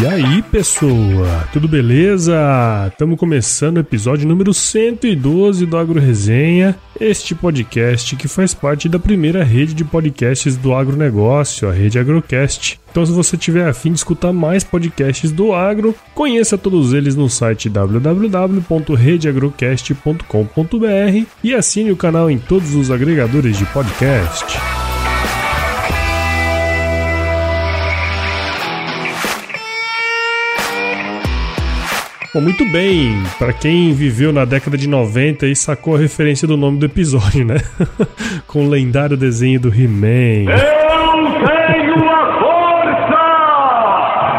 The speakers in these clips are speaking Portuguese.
E aí, pessoa, tudo beleza? Estamos começando o episódio número 112 do Agro Resenha, este podcast que faz parte da primeira rede de podcasts do agronegócio, a rede Agrocast. Então, se você tiver afim de escutar mais podcasts do agro, conheça todos eles no site www.redeagrocast.com.br e assine o canal em todos os agregadores de podcast. Bom, muito bem. Para quem viveu na década de 90 e sacou a referência do nome do episódio, né? Com o lendário desenho do He-Man. Eu tenho a força!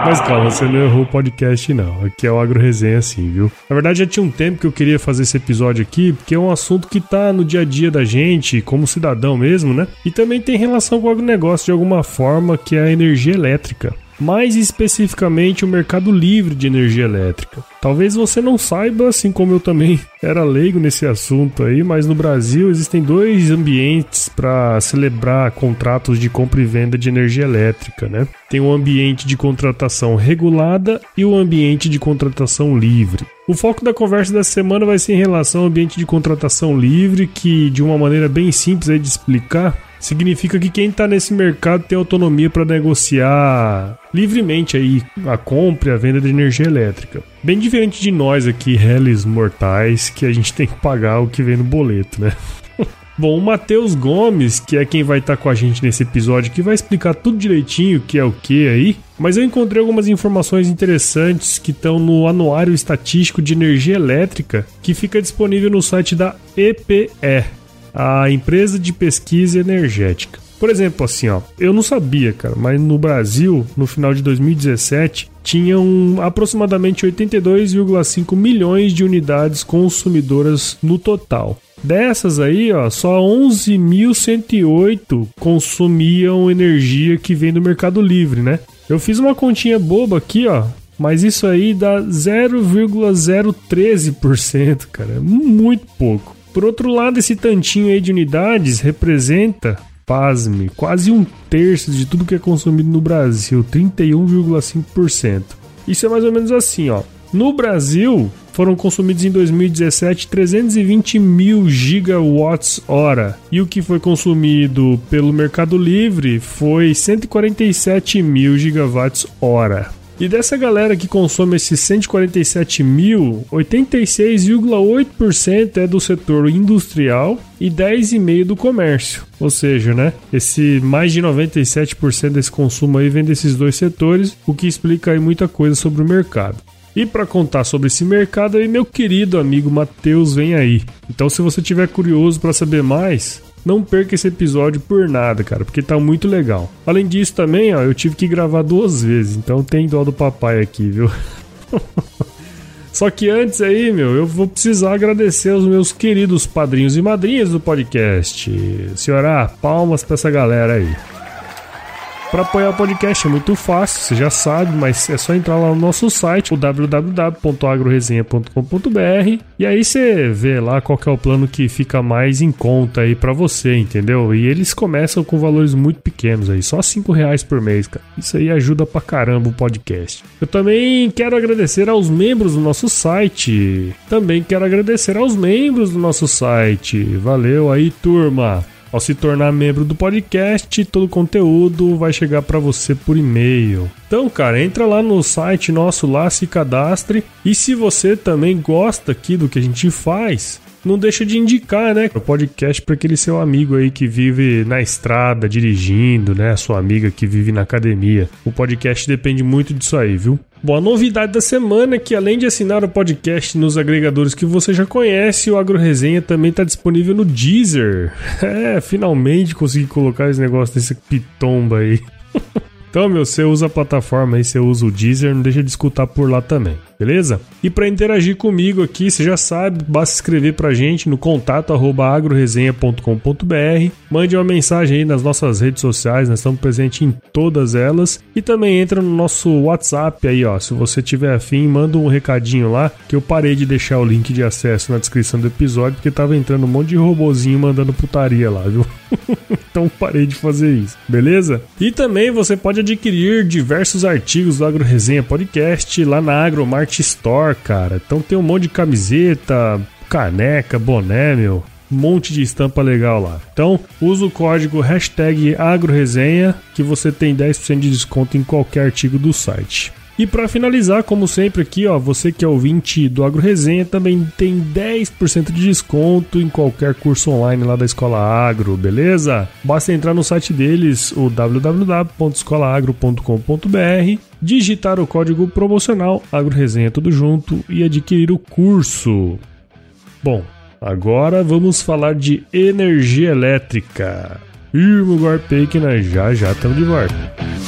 Mas calma, você não errou o podcast, não. Aqui é o Agro Resenha, sim, viu? Na verdade, já tinha um tempo que eu queria fazer esse episódio aqui, porque é um assunto que tá no dia a dia da gente, como cidadão mesmo, né? E também tem relação com o agronegócio de alguma forma, que é a energia elétrica mais especificamente o mercado livre de energia elétrica. Talvez você não saiba, assim como eu também era leigo nesse assunto aí, mas no Brasil existem dois ambientes para celebrar contratos de compra e venda de energia elétrica, né? Tem o ambiente de contratação regulada e o ambiente de contratação livre. O foco da conversa dessa semana vai ser em relação ao ambiente de contratação livre, que de uma maneira bem simples aí de explicar, significa que quem está nesse mercado tem autonomia para negociar livremente aí a compra e a venda de energia elétrica. Bem diferente de nós aqui, réis mortais, que a gente tem que pagar o que vem no boleto, né? Bom, o Matheus Gomes, que é quem vai estar tá com a gente nesse episódio, que vai explicar tudo direitinho o que é o que aí. Mas eu encontrei algumas informações interessantes que estão no Anuário Estatístico de Energia Elétrica, que fica disponível no site da EPE, a empresa de pesquisa energética. Por exemplo, assim, ó, eu não sabia, cara, mas no Brasil, no final de 2017, tinham aproximadamente 82,5 milhões de unidades consumidoras no total. Dessas aí, ó, só 11.108 consumiam energia que vem do Mercado Livre, né? Eu fiz uma continha boba aqui, ó, mas isso aí dá 0,013%, cara, é muito pouco. Por outro lado, esse tantinho aí de unidades representa, pasme, quase um terço de tudo que é consumido no Brasil, 31,5%. Isso é mais ou menos assim, ó. No Brasil, foram consumidos em 2017 320 mil gigawatts hora e o que foi consumido pelo Mercado Livre foi 147 mil gigawatts hora. E dessa galera que consome esses 147 mil, 86,8% é do setor industrial e 10,5% do comércio. Ou seja, né, esse mais de 97% desse consumo aí vem desses dois setores, o que explica aí muita coisa sobre o mercado. E para contar sobre esse mercado aí, meu querido amigo Matheus vem aí. Então, se você tiver curioso para saber mais, não perca esse episódio por nada, cara, porque tá muito legal. Além disso também, ó, eu tive que gravar duas vezes, então tem dó do papai aqui, viu? Só que antes aí, meu, eu vou precisar agradecer aos meus queridos padrinhos e madrinhas do podcast. Senhora, palmas pra essa galera aí. Para apoiar o podcast é muito fácil, você já sabe, mas é só entrar lá no nosso site, o www.agroresenha.com.br, e aí você vê lá qual é o plano que fica mais em conta aí para você, entendeu? E eles começam com valores muito pequenos aí, só 5 reais por mês, cara. Isso aí ajuda pra caramba o podcast. Eu também quero agradecer aos membros do nosso site. Também quero agradecer aos membros do nosso site. Valeu aí, turma. Ao se tornar membro do podcast, todo o conteúdo vai chegar para você por e-mail. Então, cara, entra lá no site nosso lá, se cadastre. E se você também gosta aqui do que a gente faz, não deixa de indicar, né, o podcast para aquele seu amigo aí que vive na estrada, dirigindo, né, a sua amiga que vive na academia. O podcast depende muito disso aí, viu? Bom, a novidade da semana é que além de assinar o podcast nos agregadores que você já conhece, o Agro Resenha também está disponível no Deezer. É, finalmente consegui colocar esse negócio desse pitomba aí. Então, meu, você usa a plataforma aí, você usa o Deezer, não deixa de escutar por lá também, beleza? E para interagir comigo aqui, você já sabe, basta escrever pra gente no contato agroresenha.com.br, mande uma mensagem aí nas nossas redes sociais, nós estamos presentes em todas elas, e também entra no nosso WhatsApp aí, ó, se você tiver afim, manda um recadinho lá, que eu parei de deixar o link de acesso na descrição do episódio, porque tava entrando um monte de robozinho mandando putaria lá, viu? então parei de fazer isso, beleza? E também você pode adquirir diversos artigos do Agro Resenha Podcast lá na Agromart Store, cara. Então tem um monte de camiseta, caneca, boné, meu. Um monte de estampa legal lá. Então, usa o código hashtag AgroResenha que você tem 10% de desconto em qualquer artigo do site. E para finalizar, como sempre aqui, ó, você que é ouvinte do Agro Resenha também tem 10% de desconto em qualquer curso online lá da Escola Agro, beleza? Basta entrar no site deles, o www.escolaagro.com.br, digitar o código promocional Agro Resenha tudo junto e adquirir o curso. Bom, agora vamos falar de energia elétrica. Irmo Gorpei nós já já estamos de volta.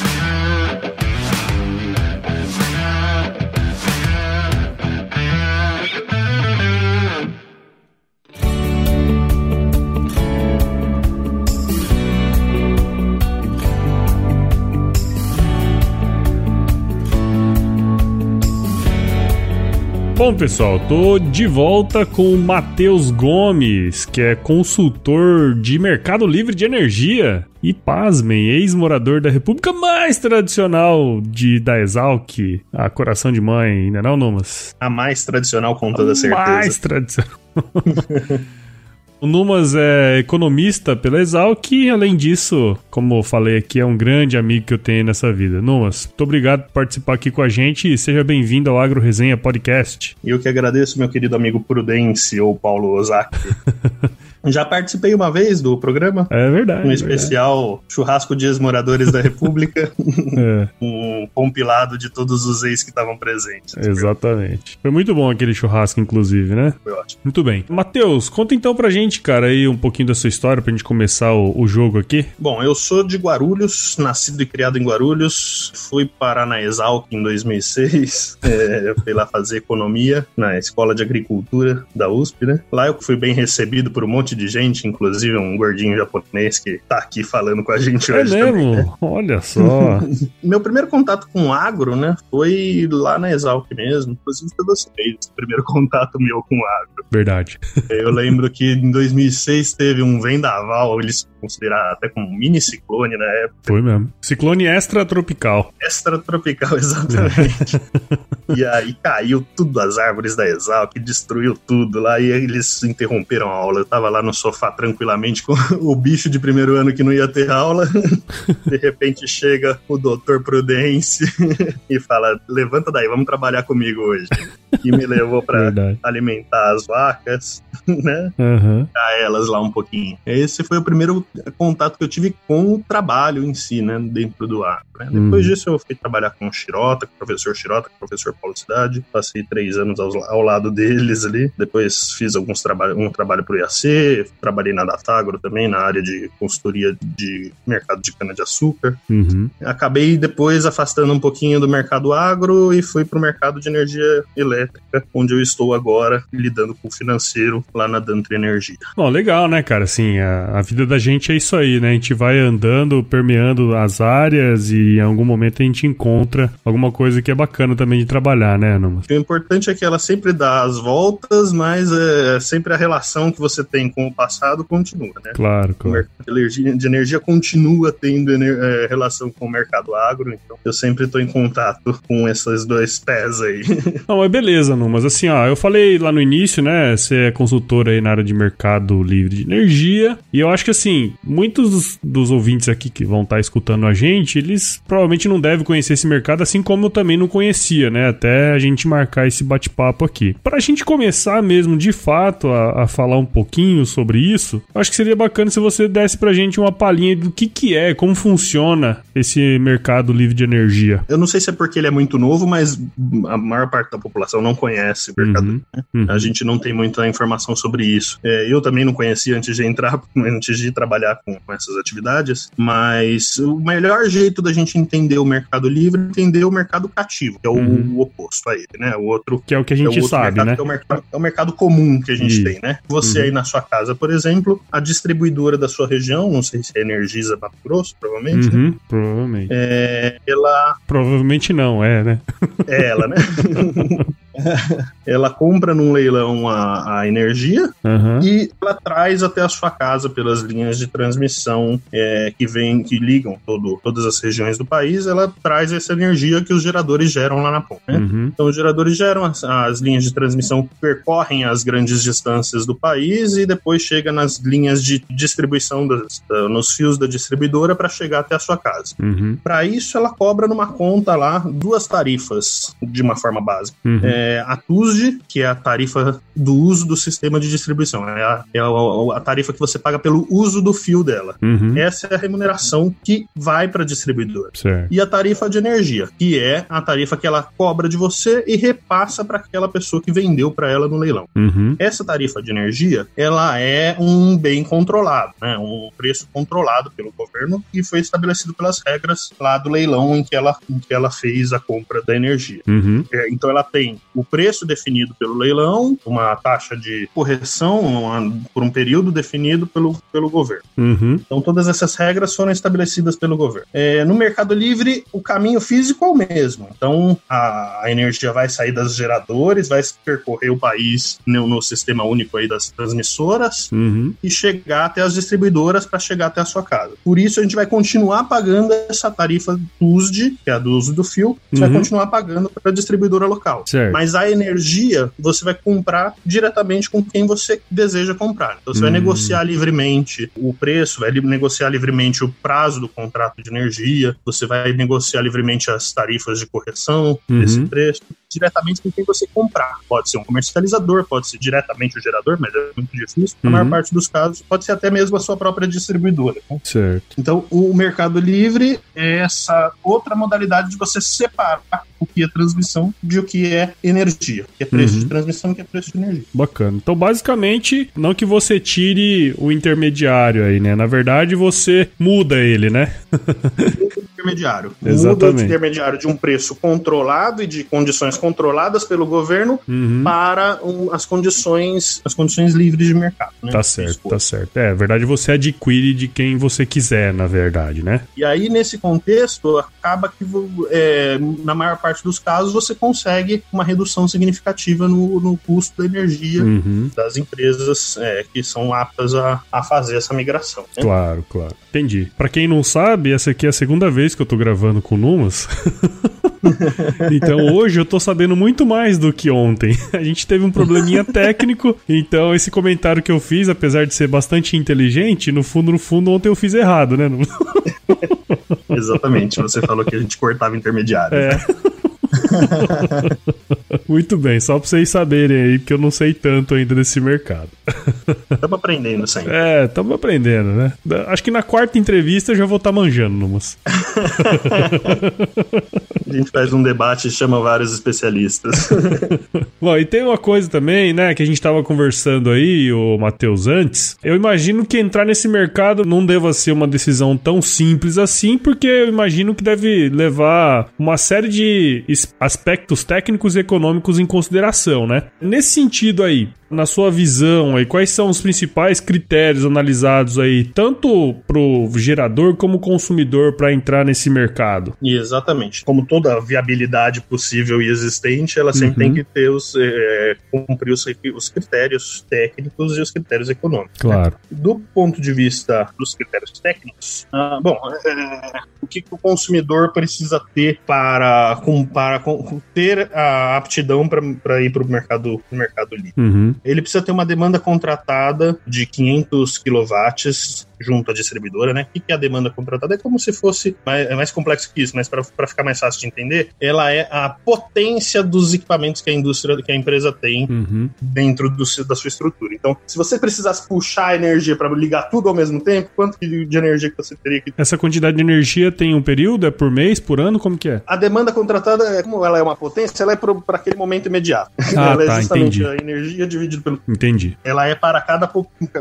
Bom, pessoal, tô de volta com o Matheus Gomes, que é consultor de Mercado Livre de Energia. E pasmem, ex-morador da República mais tradicional de da Exalc, a Coração de Mãe, ainda não, Numas? A mais tradicional, com toda a certeza. Mais tradicional. O Numas é economista pela Exalc e, além disso, como eu falei aqui, é um grande amigo que eu tenho nessa vida. Numas, muito obrigado por participar aqui com a gente e seja bem-vindo ao Agro Resenha Podcast. E eu que agradeço, meu querido amigo Prudence ou Paulo Ozaki. Já participei uma vez do programa. É verdade. Um especial verdade. Churrasco Dias Moradores da República. é. Um compilado de todos os ex que estavam presentes. Exatamente. Foi muito bom aquele churrasco, inclusive, né? Foi ótimo. Muito bem. Matheus, conta então pra gente, cara, aí um pouquinho da sua história pra gente começar o, o jogo aqui. Bom, eu sou de Guarulhos, nascido e criado em Guarulhos. Fui parar na Exalc em 2006. É, eu fui lá fazer economia na Escola de Agricultura da USP, né? Lá eu fui bem recebido por um monte monte de gente, inclusive um gordinho japonês que tá aqui falando com a gente é hoje. É mesmo? Também, né? Olha só. Meu primeiro contato com agro, né, foi lá na Exalc mesmo. Inclusive foi você fez o primeiro contato meu com agro. Verdade. Eu lembro que em 2006 teve um vendaval, eles consideraram até como um mini ciclone na época. Foi mesmo. Ciclone extratropical. Extratropical, exatamente. e aí caiu tudo as árvores da Exalc, destruiu tudo lá e eles interromperam a aula. Eu tava lá no sofá tranquilamente com o bicho de primeiro ano que não ia ter aula. De repente chega o doutor Prudence e fala: Levanta daí, vamos trabalhar comigo hoje. E me levou para alimentar as vacas, né? Uhum. A elas lá um pouquinho. Esse foi o primeiro contato que eu tive com o trabalho em si, né? Dentro do ar. Né? Depois uhum. disso eu fui trabalhar com o Shirota, com o professor Shirota, com o professor Paulo Cidade. Passei três anos ao, ao lado deles ali. Depois fiz alguns trabalhos, um trabalho pro IAC, trabalhei na Datagro também, na área de consultoria de mercado de cana-de-açúcar. Uhum. Acabei depois afastando um pouquinho do mercado agro e fui para o mercado de energia elétrica, onde eu estou agora lidando com o financeiro lá na Dantri Energia. Bom, legal, né, cara? Assim, a, a vida da gente é isso aí, né? A gente vai andando, permeando as áreas e em algum momento a gente encontra alguma coisa que é bacana também de trabalhar, né, Numas? O importante é que ela sempre dá as voltas, mas é sempre a relação que você tem com com o passado, continua, né? Claro, O claro. mercado de energia, de energia continua tendo eh, relação com o mercado agro, então eu sempre estou em contato com esses dois pés aí. Não, mas beleza, Nu, mas assim, ó, eu falei lá no início, né? Você é consultora aí na área de mercado livre de energia. E eu acho que assim, muitos dos, dos ouvintes aqui que vão estar escutando a gente, eles provavelmente não devem conhecer esse mercado, assim como eu também não conhecia, né? Até a gente marcar esse bate-papo aqui. Pra gente começar mesmo, de fato, a, a falar um pouquinho sobre isso, acho que seria bacana se você desse pra gente uma palhinha do que que é, como funciona esse mercado livre de energia. Eu não sei se é porque ele é muito novo, mas a maior parte da população não conhece o mercado. Uhum, né? uhum. A gente não tem muita informação sobre isso. É, eu também não conhecia antes de entrar, antes de trabalhar com, com essas atividades, mas o melhor jeito da gente entender o mercado livre é entender o mercado cativo, que é o, Uhum. o oposto a ele, né? O outro Que é o que a é gente outro sabe, mercado, né? É o, mercado, é o mercado comum que a gente tem, né? Você Uhum. aí na sua casa, por exemplo, a distribuidora da sua região, não sei se é Energisa Mato Grosso, provavelmente, né? Uhum, provavelmente. é, ela Provavelmente não, é, né? é ela, né? ela compra num leilão a, a energia Aham. e ela traz até a sua casa pelas linhas de transmissão é, que vem, que ligam todo, todas as regiões do país. Ela traz essa energia que os geradores geram lá na ponta. Né? Uhum. Então, os geradores geram as, as linhas de transmissão que percorrem as grandes distâncias do país e depois chega nas linhas de distribuição, das, da- nos fios da distribuidora para chegar até a sua casa. Uhum. Para isso, ela cobra numa conta lá duas tarifas de uma forma básica. Uhum. É, a TUSD, que é a tarifa do uso do sistema de distribuição, é a, é a- a tarifa que você paga pelo uso do fio dela. Uhum. Essa é a remuneração que vai para a distribuidora. Certo. E a tarifa de energia, que é a tarifa que ela cobra de você e repassa para aquela pessoa que vendeu para ela no leilão. Uhum. Essa tarifa de energia, ela é um bem controlado, né? um preço controlado pelo governo e foi estabelecido pelas regras lá do leilão em que ela, em que ela fez a compra da energia. Uhum. É, então ela tem o preço definido pelo leilão, uma taxa de correção uma- por um período definido pelo, pelo governo. Uhum. Então todas essas regras foram estabelecidas pelo governo. É, no Mercado Livre, o caminho físico é o mesmo. Então a, a energia vai sair das geradores, vai percorrer o país no, no sistema único aí das transmissoras Uhum. e chegar até as distribuidoras para chegar até a sua casa. Por isso a gente vai continuar pagando essa tarifa TUSD, que é a do uso do fio, você Uhum. vai continuar pagando para a distribuidora local. Certo. Mas a energia você vai comprar diretamente com quem você deseja comprar. Então você vai Hum. negociar livremente o preço, vai negociar livremente o prazo do contrato de energia, você vai negociar livremente as tarifas de correção Uhum. desse preço, diretamente com quem você comprar. Pode ser um comercializador, pode ser diretamente o gerador, mas é muito difícil. Na Uhum. maior parte dos casos, pode ser até mesmo a sua própria distribuidora. né? Certo. Então, o Mercado Livre é essa outra modalidade de você separar o que é transmissão de o que é energia, que é preço Uhum. de transmissão e que é preço de energia. Bacana. Então, basicamente, não que você tire o intermediário aí, né? Na verdade, você muda ele, né? Intermediário. Muda Exatamente. o intermediário de um preço controlado e de condições controladas pelo governo Uhum. para um, as condições as condições livres de mercado. Né? Tá certo, tá certo. É, na verdade, você adquire de quem você quiser, na verdade, né? E aí, nesse contexto, acaba que, é, na maior parte dos casos, você consegue uma redução significativa no, no custo da energia Uhum. das empresas é, que são aptas a, a fazer essa migração. né? Claro, claro. Entendi. Pra quem não sabe, essa aqui é a segunda vez que eu tô gravando com o Numas. então hoje eu tô sabendo muito mais do que ontem. A gente teve um probleminha técnico, então esse comentário que eu fiz, apesar de ser bastante inteligente, no fundo, no fundo, ontem eu fiz errado, né? Exatamente. Você falou que a gente cortava intermediário. É. Muito bem, só pra vocês saberem aí, porque eu não sei tanto ainda desse mercado. Estamos aprendendo sempre. É, estamos aprendendo, né? Acho que na quarta entrevista eu já vou estar manjando numas. A gente faz um debate e chama vários especialistas. Bom, e tem uma coisa também, né, que a gente tava conversando aí, o Matheus, antes. Eu imagino que entrar nesse mercado não deva ser uma decisão tão simples assim, porque eu imagino que deve levar uma série de es- aspectos técnicos e econômicos em consideração, né? Nesse sentido aí, Na sua visão aí, quais são os principais critérios analisados aí, tanto pro gerador como consumidor para entrar nesse mercado? Exatamente. Como toda viabilidade possível e existente, ela sempre Uhum. tem que ter os, é, cumprir os, os critérios técnicos e os critérios econômicos. Claro. Do ponto de vista dos critérios técnicos, ah, bom, é, o que, que o consumidor precisa ter para, com, para com- ter a aptidão para ir para o mercado, pro mercado livre? Uhum. Ele precisa ter uma demanda contratada de 500 kW junto à distribuidora, né? O que é a demanda contratada? É como se fosse mais, é mais complexo que isso, mas para ficar mais fácil de entender, ela é a potência dos equipamentos que a indústria, que a empresa tem Uhum. dentro do da sua estrutura. Então, se você precisasse puxar a energia para ligar tudo ao mesmo tempo, quanto de energia que você teria que Essa quantidade de energia tem um período? É por mês, por ano? Como que é? a demanda contratada, é como ela é uma potência, ela é para aquele momento imediato. Ah, ela tá, é justamente entendi. a energia dividida pelo Entendi. ela é para cada,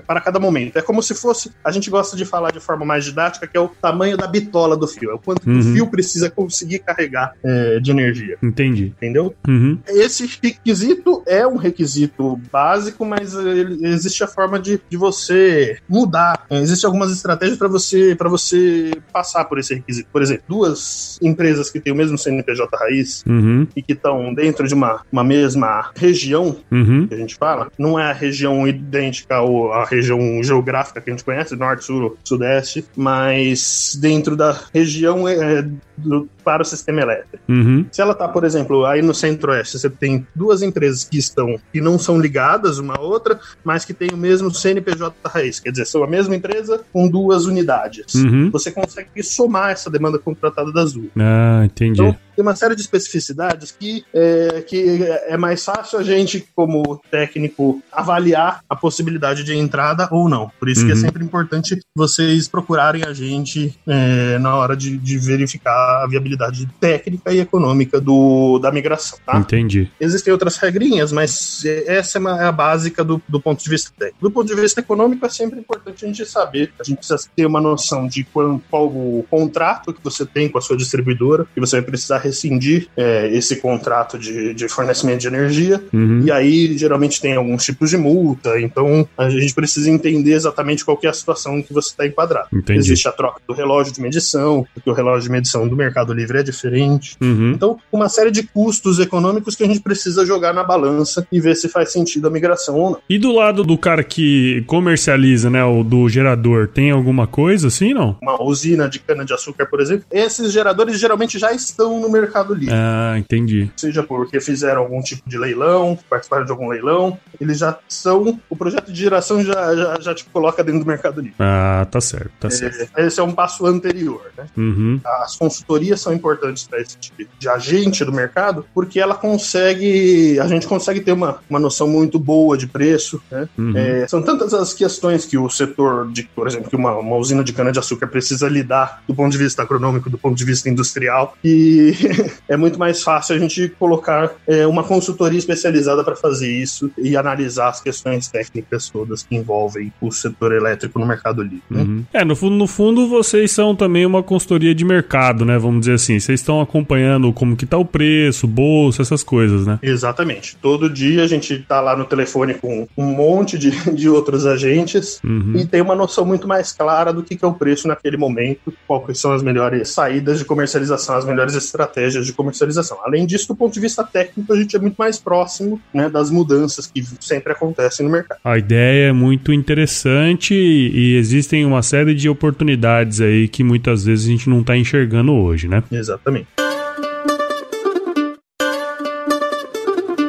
para cada momento. É como se fosse, a gente gosta de falar de forma mais didática, que é o tamanho da bitola do fio, é o quanto Uhum. o fio precisa conseguir carregar é, de energia, Entendi. entendeu? Uhum. Esse requisito é um requisito básico, mas ele- existe a forma de, de você mudar. Existem algumas estratégias para você para você passar por esse requisito. Por exemplo, duas empresas que têm o mesmo CNPJ raiz Uhum. e que estão dentro de uma, uma mesma região, Uhum. que a gente fala, não é a região idêntica ou a região geográfica que a gente conhece, norte, sul, sudeste, mas dentro da região é, do- para o sistema elétrico. Uhum. Se ela está, por exemplo, aí no centro-oeste, você tem duas empresas que estão que não são ligadas uma à outra, mas que têm o mesmo CNPJ raiz, quer dizer, são a mesma empresa com duas unidades. Uhum. Você consegue somar essa demanda contratada das duas. Ah, entendi. Então, tem uma série de especificidades que é, que é mais fácil a gente, como técnico, avaliar a possibilidade de entrada ou não. Por isso que é Uhum. sempre importante vocês procurarem a gente é, na hora de, de verificar a viabilidade técnica e econômica do, da migração. Tá? Entendi. Existem outras regrinhas, mas essa é uma- é a básica do, do ponto de vista técnico. Do ponto de vista econômico, é sempre importante a gente saber, a gente precisa ter uma noção de qual, qual o contrato que você tem com a sua distribuidora, que você vai precisar rescindir é, esse contrato de, de fornecimento de energia, Uhum. e aí geralmente tem alguns tipos de multa, então a gente precisa entender exatamente qual que é a situação em que você está enquadrado. Entendi. Existe a troca do relógio de medição, porque o relógio de medição do Mercado Livre é diferente. Uhum. Então, uma série de custos econômicos que a gente precisa jogar na balança e ver se faz sentido a migração ou não. E do lado do cara que comercializa, né, o do gerador, tem alguma coisa assim, não? Uma usina de cana-de-açúcar, por exemplo, esses geradores geralmente já estão no Mercado Livre. Ah, entendi. Seja porque fizeram algum tipo de leilão, participaram de algum leilão, eles já são. O projeto de geração já, já, já te coloca dentro do Mercado Livre. Ah, tá certo, tá certo. É, esse é um passo anterior, né? Uhum. As consultorias são importantes para esse tipo de agente do mercado, porque ela consegue, a gente consegue ter uma, uma noção muito boa de preço. Né? Uhum. É, são tantas as questões que o setor, de, por exemplo, que uma, uma usina de cana-de-açúcar precisa lidar do ponto de vista agronômico, do ponto de vista industrial, e é muito mais fácil a gente colocar é, uma consultoria especializada para fazer isso e analisar as questões técnicas todas que envolvem o setor elétrico no mercado livre. né? Uhum. É, no fundo, no fundo, vocês são também uma consultoria de mercado, né? Vamos dizer assim. Vocês estão acompanhando como que tá o preço, bolsa, essas coisas, né? Exatamente. Todo dia a gente tá lá no telefone com um monte de, de outros agentes Uhum. e tem uma noção muito mais clara do que, que é o preço naquele momento, quais são as melhores saídas de comercialização, as melhores estratégias de comercialização. Além disso, do ponto de vista técnico, a gente é muito mais próximo né, das mudanças que sempre acontecem no mercado. A ideia é muito interessante e existem uma série de oportunidades aí que muitas vezes a gente não tá enxergando hoje, né? Exatamente.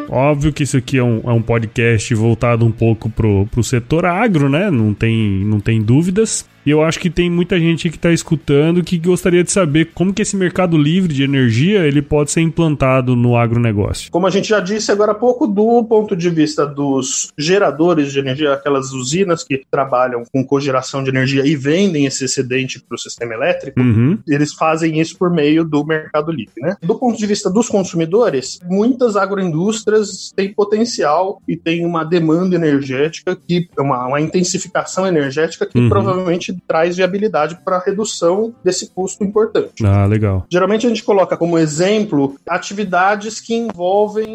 Óbvio que isso aqui é um, é um podcast voltado um pouco pro, pro setor agro, né? Não tem, não tem dúvidas. E eu acho que tem muita gente que está escutando que gostaria de saber como que esse mercado livre de energia ele pode ser implantado no agronegócio. Como a gente já disse agora há pouco, do ponto de vista dos geradores de energia, aquelas usinas que trabalham com cogeração de energia e vendem esse excedente para o sistema elétrico, Uhum, eles fazem isso por meio do mercado livre. Né? Do ponto de vista dos consumidores, muitas agroindústrias têm potencial e têm uma demanda energética, que uma, uma intensificação energética que Uhum. provavelmente realmente traz viabilidade para redução desse custo importante. Ah, legal. Geralmente a gente coloca como exemplo atividades que envolvem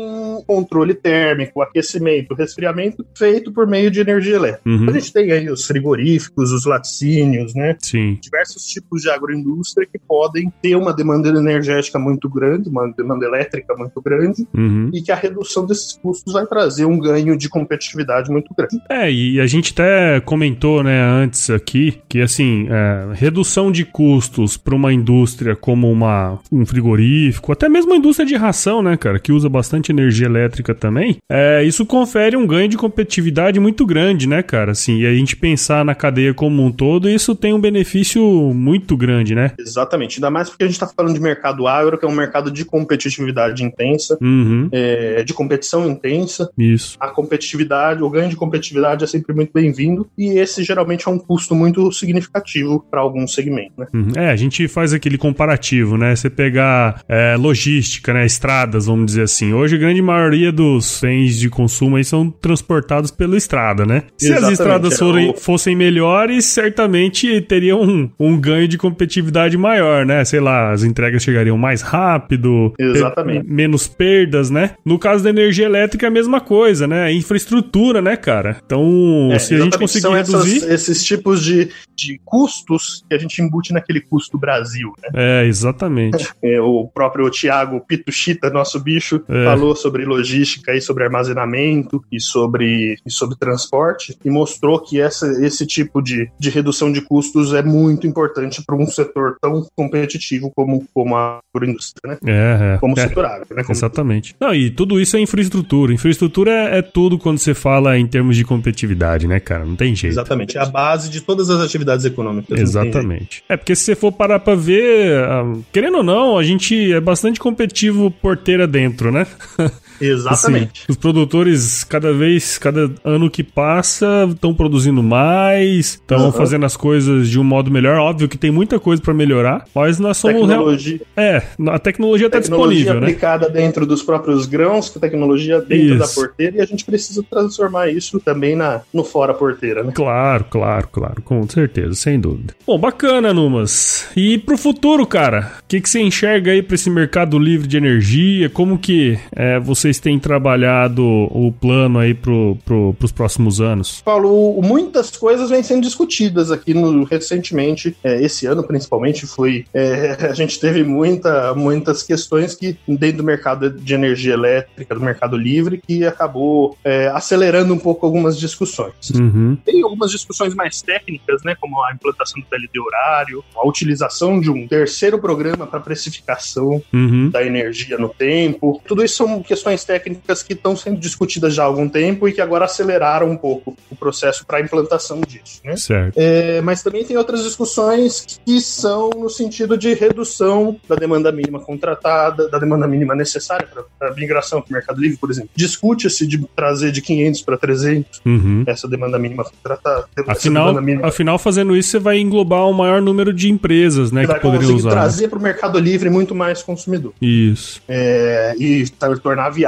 controle térmico, aquecimento, resfriamento feito por meio de energia elétrica. Uhum. A gente tem aí os frigoríficos, os laticínios, né? Sim. Diversos tipos de agroindústria que podem ter uma demanda energética muito grande, uma demanda elétrica muito grande, Uhum. e que a redução desses custos vai trazer um ganho de competitividade muito grande. É, e a gente até comentou, né, antes aqui, que assim, é, redução de custos para uma indústria como uma, um frigorífico, até mesmo a indústria de ração, né, cara, que usa bastante energia elétrica também, é, isso confere um ganho de competitividade muito grande, né, cara, assim, e a gente pensar na cadeia como um todo, isso tem um benefício muito grande, né? Exatamente, ainda mais porque a gente está falando de mercado agro, que é um mercado de competitividade intensa, Uhum, é, de competição intensa. isso. A competitividade, o ganho de competitividade é sempre muito bem-vindo, e esse geralmente é um custo muito significativo para algum segmento, né? Uhum. É, a gente faz aquele comparativo, né? Você pegar é, logística, né? Estradas, vamos dizer assim. Hoje a grande maioria dos bens de consumo aí são transportados pela estrada, né? Se as Exatamente, estradas é forem, o- fossem melhores, certamente teria um, um ganho de competitividade maior, né? Sei lá, as entregas chegariam mais rápido, Exatamente. menos perdas, né? No caso da energia elétrica é a mesma coisa, né? Infraestrutura, né, cara? Então, É, se a gente conseguir são essas- reduzir... esses tipos de, de custos que a gente embute naquele custo Brasil, né? É, exatamente. É, o próprio Tiago Pituchita, nosso bicho, É. falou sobre logística e sobre armazenamento e sobre, e sobre transporte e mostrou que essa, esse tipo de, de redução de custos é muito importante para um setor tão competitivo como, como a agroindústria, né? É, é. Como o É. setor agro, né? Como- Exatamente. Não, e tudo isso é infraestrutura. Infraestrutura é, é tudo quando você fala em termos de competitividade, né, cara? Não tem jeito. Exatamente, é a base de todas as atividades econômicas. não tem jeito. Exatamente. É, porque se você for parar pra ver, ah, querendo ou não, a gente é bastante competitivo porteira dentro, né? Exatamente. Assim, os produtores, cada vez, cada ano que passa, estão produzindo mais, estão Uhum. fazendo as coisas de um modo melhor. Óbvio que tem muita coisa pra melhorar, mas nós somos. real- Tecnologia, É, a tecnologia tá tecnologia disponível, né? aplicada dentro dos próprios grãos, tecnologia dentro Isso. da porteira, e a gente precisa transformar isso também na, no fora porteira, né? Claro, claro, claro, com certeza, sem dúvida. Bom, bacana, Numas. E pro futuro, cara, o que, que você enxerga aí pra esse mercado livre de energia? Como que é, vocês têm trabalhado o plano aí pro, pro, pros próximos anos? Paulo, muitas coisas vêm sendo discutidas aqui no, recentemente, é, esse ano principalmente, foi é, a gente teve muita, muitas questões que dentro do mercado de energia elétrica, do mercado livre, que acabou é, acelerando um pouco algumas discussões. Uhum, Tem algumas discussões mais técnicas, né, como a implantação do TLD horário, a utilização de um terceiro programa para precificação uhum, da energia no tempo. Tudo isso são questões técnicas que estão sendo discutidas já há algum tempo e que agora aceleraram um pouco o processo para a implantação disso. Né? certo. É, mas também tem outras discussões que são no sentido de redução da demanda mínima contratada, da demanda mínima necessária para a migração para o Mercado Livre, por exemplo. Discute-se de trazer de 500 para 300 Uhum. essa demanda mínima contratada. Afinal, demanda mínima afinal, fazendo isso, você vai englobar um maior número de empresas, né, que poderiam usar. né? trazer para o Mercado Livre muito mais consumidor. Isso. é, e tornar viável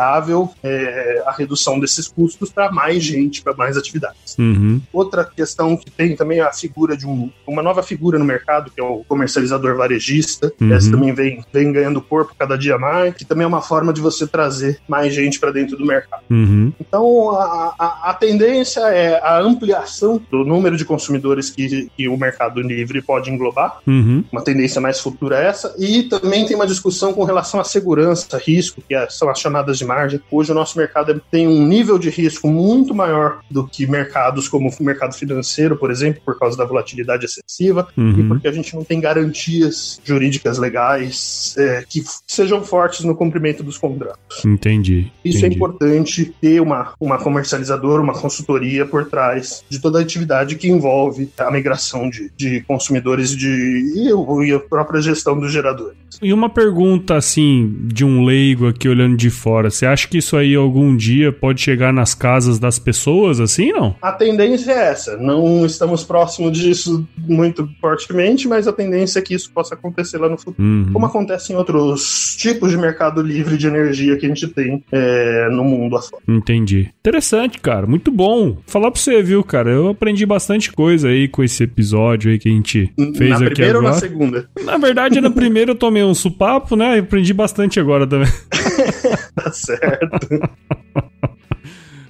é, a redução desses custos para mais gente, para mais atividades. Uhum, Outra questão que tem também é a figura de um, uma nova figura no mercado, que é o comercializador varejista. Uhum. Essa também vem, vem ganhando corpo cada dia mais, que também é uma forma de você trazer mais gente para dentro do mercado. uhum, Então, a, a, a tendência é a ampliação do número de consumidores que, que o mercado livre pode englobar, uhum, uma tendência mais futura é essa, e também tem uma discussão com relação à segurança, risco, que é- são as chamadas de margem. Hoje o nosso mercado é- tem um nível de risco muito maior do que mercados como o mercado financeiro, por exemplo, por causa da volatilidade excessiva, e uhum. porque a gente não tem garantias jurídicas legais é, que sejam fortes no cumprimento dos contratos. Entendi. Isso é entendi. importante ter uma, uma comercializadora, uma consultoria por trás de toda a atividade que envolve a migração de, de consumidores de, e, e a própria gestão dos geradores. E uma pergunta assim, de um leigo aqui olhando de fora: você acha que isso aí algum dia pode chegar nas casas das pessoas, assim, não? A tendência é essa. Não estamos próximos disso muito fortemente, mas a tendência é que isso possa acontecer lá no futuro. Uhum. Como acontece em outros tipos de mercado livre de energia que a gente tem é, no mundo afora. Entendi. Interessante, cara. Muito bom. Falar pra você, viu, cara? Eu aprendi bastante coisa aí com esse episódio aí que a gente fez na aqui primeira ou na segunda? Na verdade, na primeira eu tomei um supapo, né? Eu aprendi bastante agora também. Certo.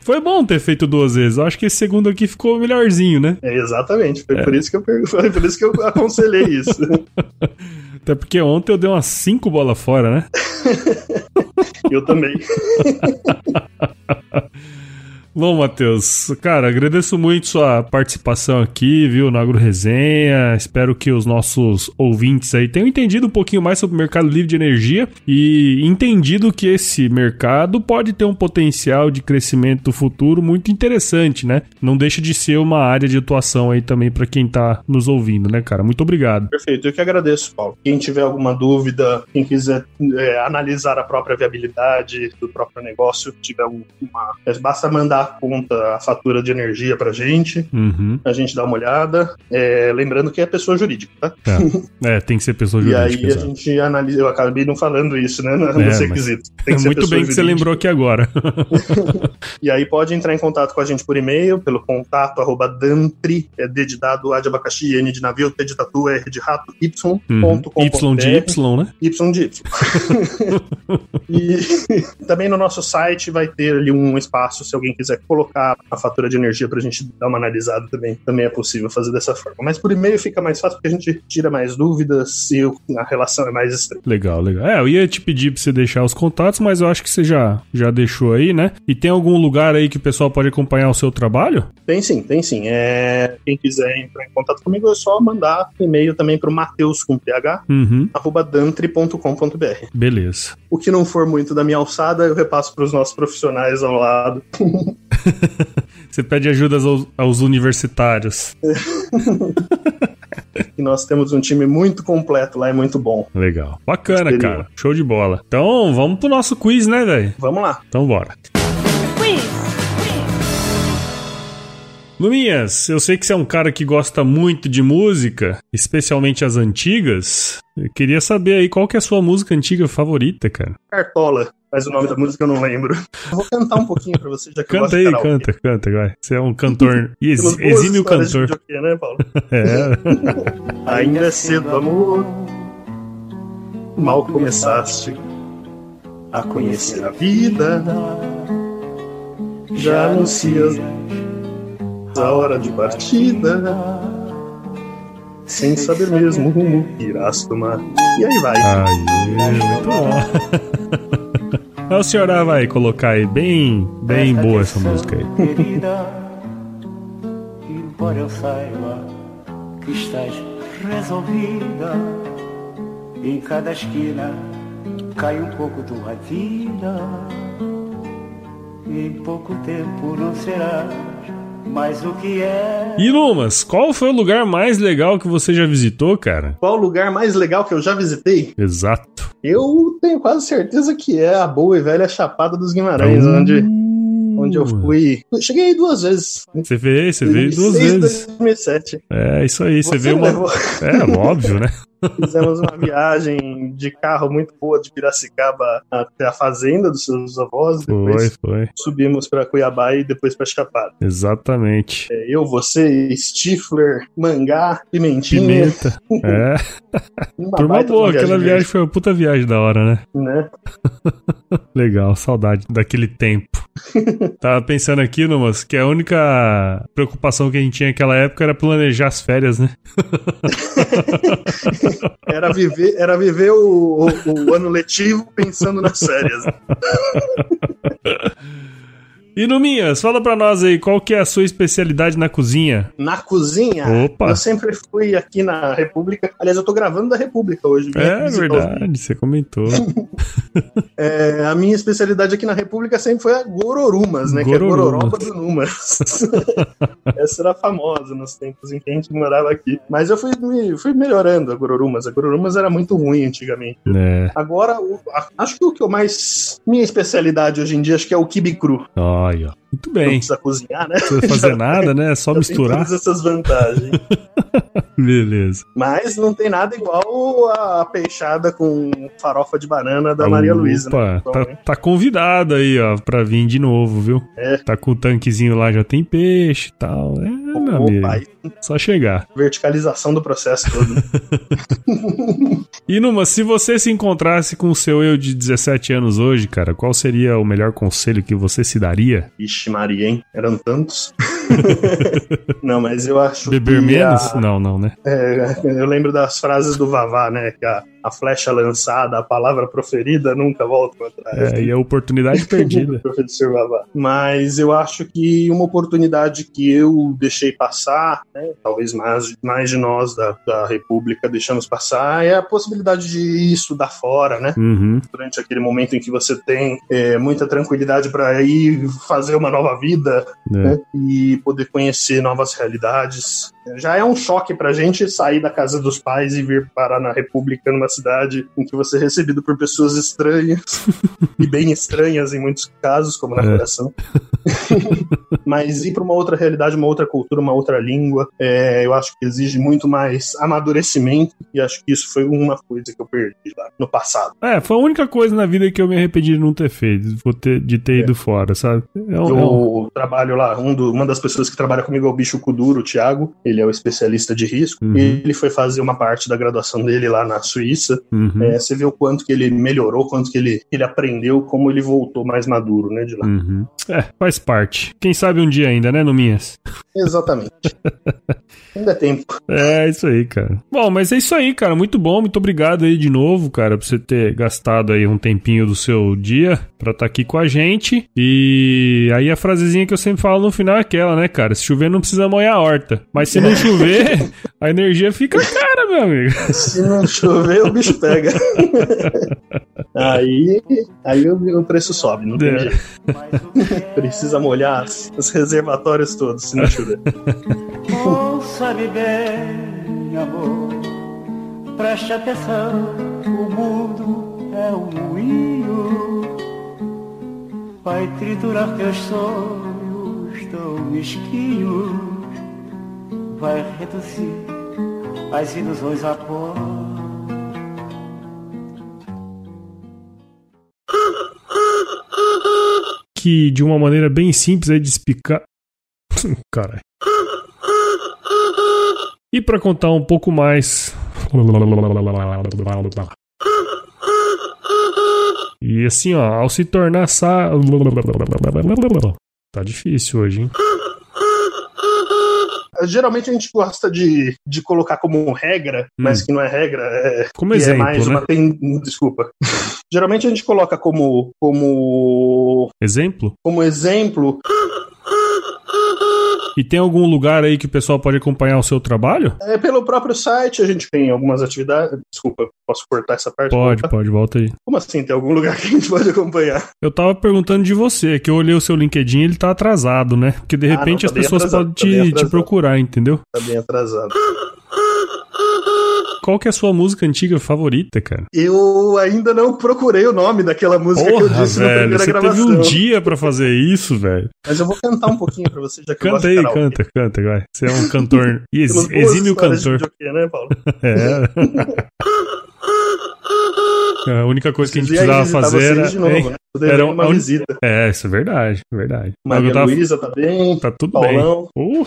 Foi bom ter feito duas vezes. Eu acho que esse segundo aqui ficou melhorzinho, né? É, exatamente. Foi, por isso que eu, foi por isso que eu aconselhei isso. Até porque ontem eu dei umas cinco bolas fora, né? Eu também. Bom, Matheus, cara, agradeço muito sua participação aqui, viu, na Agro Resenha. Espero que os nossos ouvintes aí tenham entendido um pouquinho mais sobre o mercado livre de energia e entendido que esse mercado pode ter um potencial de crescimento futuro muito interessante, né? Não deixa de ser uma área de atuação aí também para quem tá nos ouvindo, né, cara? Muito obrigado. Perfeito, eu que agradeço, Paulo. Quem tiver alguma dúvida, quem quiser é, analisar a própria viabilidade do próprio negócio, tiver um- uma. Basta mandar conta, a fatura de energia pra gente, Uhum. a gente dá uma olhada. É, lembrando que é pessoa jurídica, tá? É, tem que ser pessoa E jurídica. aí a gente analisa. Eu acabei não falando isso, né? Nos É, requisitos. Tem que ser Muito bem que você lembrou aqui agora. E aí pode entrar em contato com a gente por e-mail, pelo contato arroba dantri, é D de dado, A de abacaxi, N de navio, T de tatu, R de rato, Y, Uhum. ponto com Y de. Y, né? Y de Y. e também no nosso site vai ter ali um espaço, se alguém quiser colocar a fatura de energia pra gente dar uma analisada também. Também é possível fazer dessa forma. Mas por e-mail fica mais fácil porque a gente tira mais dúvidas e o- a relação é mais estreita. Legal, legal. É, eu ia te pedir pra você deixar os contatos, mas eu acho que você já, já deixou aí, né? E tem algum lugar aí que o pessoal pode acompanhar o seu trabalho? Tem sim, tem sim. É, quem quiser entrar em contato comigo é só mandar e-mail também pro Mateus com PH, Uhum, arroba dantri.com.br. beleza. O que não for muito da minha alçada, eu repasso para os nossos profissionais ao lado. Você pede ajuda aos, aos universitários. E nós temos um time muito completo lá, é muito bom. Legal. Bacana, cara. Show de bola. Então, vamos pro nosso quiz, né, velho? Vamos lá. Então, bora. Quiz. Luminhas, eu sei que você é um cara que gosta muito de música, especialmente as antigas. Eu queria saber aí qual que é a sua música antiga favorita, cara. Cartola, mas o nome da música eu não lembro. Eu vou cantar um pouquinho para você, já que eu Canta gosto aí, de canta, canta, vai. Você é um cantor ex, histórias de cantor. videokê, né, Paulo? É. Ainda é cedo, amor. Mal começaste a conhecer a vida. Já anuncias a hora de partida. Sem saber mesmo o rumo que irás tomar. E aí vai. Aí, muito bom. A senhora vai colocar aí bem, bem boa essa música aí. Querida, embora eu saiba que estás resolvida, em cada esquina cai um pouco tua vida. Em pouco tempo não serás mais o que é. E Lumas, qual foi o lugar mais legal que você já visitou, cara? Qual o lugar mais legal que eu já visitei? Exato. Eu tenho quase certeza que é a boa e velha Chapada dos Guimarães, onde, onde eu fui. eu Cheguei aí duas vezes. Você veio, você veio duas 2006, vezes. 2007. É, isso aí, você, Você veio uma. levou. É, óbvio, né? Fizemos uma viagem de carro muito boa de Piracicaba até a fazenda dos seus avós. Depois foi. subimos para Cuiabá e depois para Chapada. Exatamente. É, Eu, você, Stifler, Mangá, Pimentinha. Pimenta. É, Uma turma boa. de Aquela viagem foi uma puta viagem da hora, né? né? Legal, saudade daquele tempo. Tava pensando aqui, Numas, que a única preocupação que a gente tinha naquela época era planejar as férias, né? Era viver, era viver o, o- o ano letivo pensando nas férias. E Numinhas, fala pra nós aí, qual que é a sua especialidade na cozinha? Na cozinha, Opa. eu sempre fui aqui na República. Aliás, eu tô gravando da República hoje. É verdade, você comentou. É, a minha especialidade aqui na República sempre foi a Gororumas, né? Que é Gororumas. Gororoba do Numas. Essa era famosa nos tempos em que a gente morava aqui. Mas eu fui, fui melhorando a Gororumas. A Gororumas era muito ruim antigamente. É, Agora, o- a- acho que o que eu mais. Minha especialidade hoje em dia acho que é o kibe cru. Olha, ó. Muito Não bem. precisa cozinhar, né? Não precisa fazer nada, né? É só já tem misturar. todas essas vantagens. Beleza. Mas não tem nada igual a peixada com farofa de banana da Maria Luísa. Opa, Né? tá, tá convidado aí, ó, pra vir de novo, viu? É. Tá com o tanquezinho lá, já tem peixe e tal. É, meu amigo. Opa, aí, Só chegar. verticalização do processo todo. E numa, se você se encontrasse com o seu eu de 17 anos hoje, cara, qual seria o melhor conselho que você se daria? Ixi, Maria, hein? Eram tantos. não, mas eu acho Beber menos? a- Não, não, né? é, eu lembro das frases do Vavá, né? Que a, a flecha lançada, a palavra proferida nunca volta para trás. É, e a oportunidade perdida. Professor Vavá. Mas eu acho que uma oportunidade que eu deixei passar, né, talvez mais, mais de nós da, da República deixamos passar, é a possibilidade de estudar fora, né? Uhum. Durante aquele momento em que você tem é, muita tranquilidade para ir fazer uma nova vida É. né, e poder conhecer novas realidades. Já é um choque pra gente sair da casa dos pais e vir parar na República, numa cidade em que você é recebido por pessoas estranhas e bem estranhas em muitos casos, como na É. coração. Mas ir para uma outra realidade, uma outra cultura, uma outra língua, é, eu acho que exige muito mais amadurecimento e acho que isso foi uma coisa que eu perdi lá no passado. É, foi a única coisa na vida que eu me arrependi de não ter feito, de ter ido fora, sabe? É um- é Eu trabalho lá, um do- uma das pessoas que trabalha comigo é o Bicho Kuduro, o Thiago, ele é o especialista de risco, Uhum. ele foi fazer uma parte da graduação dele lá na Suíça, Uhum. É, você vê o quanto que ele melhorou, quanto que ele, ele aprendeu, como ele voltou mais maduro, né, de lá. Uhum. É, faz parte. Quem sabe um dia ainda, né, Numinhas? Exatamente. Ainda é tempo. É isso aí, cara. Bom, mas é isso aí, cara. Muito bom. Muito obrigado aí de novo, cara, por você ter gastado aí um tempinho do seu dia pra estar aqui com a gente. E aí a frasezinha que eu sempre falo no final é aquela, né, cara? Se chover não precisa molhar a horta. Mas se não chover, a energia fica cara, meu amigo. Se não chover, o bicho pega. aí aí o, preço sobe, não tem É. jeito. Precisa molhar os reservatórios todos, se não chover. Ouça-me bem, amor, preste atenção, o mundo é um moinho, vai triturar teus sonhos tão mesquinhos, vai reduzir as ilusões a pó. Que de uma maneira bem simples aí de explicar. Caralho. E pra contar um pouco mais. E assim, ó, ao se tornar sa... Tá difícil hoje, hein? Geralmente a gente gosta de, de colocar como regra, mas que não é regra, é, Como que exemplo, é mais né? uma. Tem, desculpa. Geralmente a gente coloca como, como, Exemplo? como exemplo E tem algum lugar aí que o pessoal pode acompanhar o seu trabalho? é, pelo próprio site, a gente tem algumas atividades. Desculpa, posso cortar essa parte? Pode, Voltar? pode, volta aí. Como assim? Tem algum lugar que a gente pode acompanhar? Eu tava perguntando de você, que eu olhei o seu LinkedIn ele tá atrasado, né? Porque de Ah, não, repente tá as pessoas atrasado, podem tá te, te procurar, entendeu? Tá bem atrasado. Qual que é a sua música antiga favorita, cara? Eu ainda não procurei o nome daquela música que eu Porra, disse na velho, primeira você gravação. teve um dia pra fazer isso, velho. Mas eu vou cantar um pouquinho pra você, já que Canta aí, canta, canta, vai. Você é um cantor ex, Pelas boas exímio cantor. né, Paulo? É. A única coisa que a gente precisava fazer era. novo, né? Era uma a un- visita. É, isso é verdade, verdade. Mas Maria tava- Luísa tá bem, Tá tudo Paulão. bem. Uh,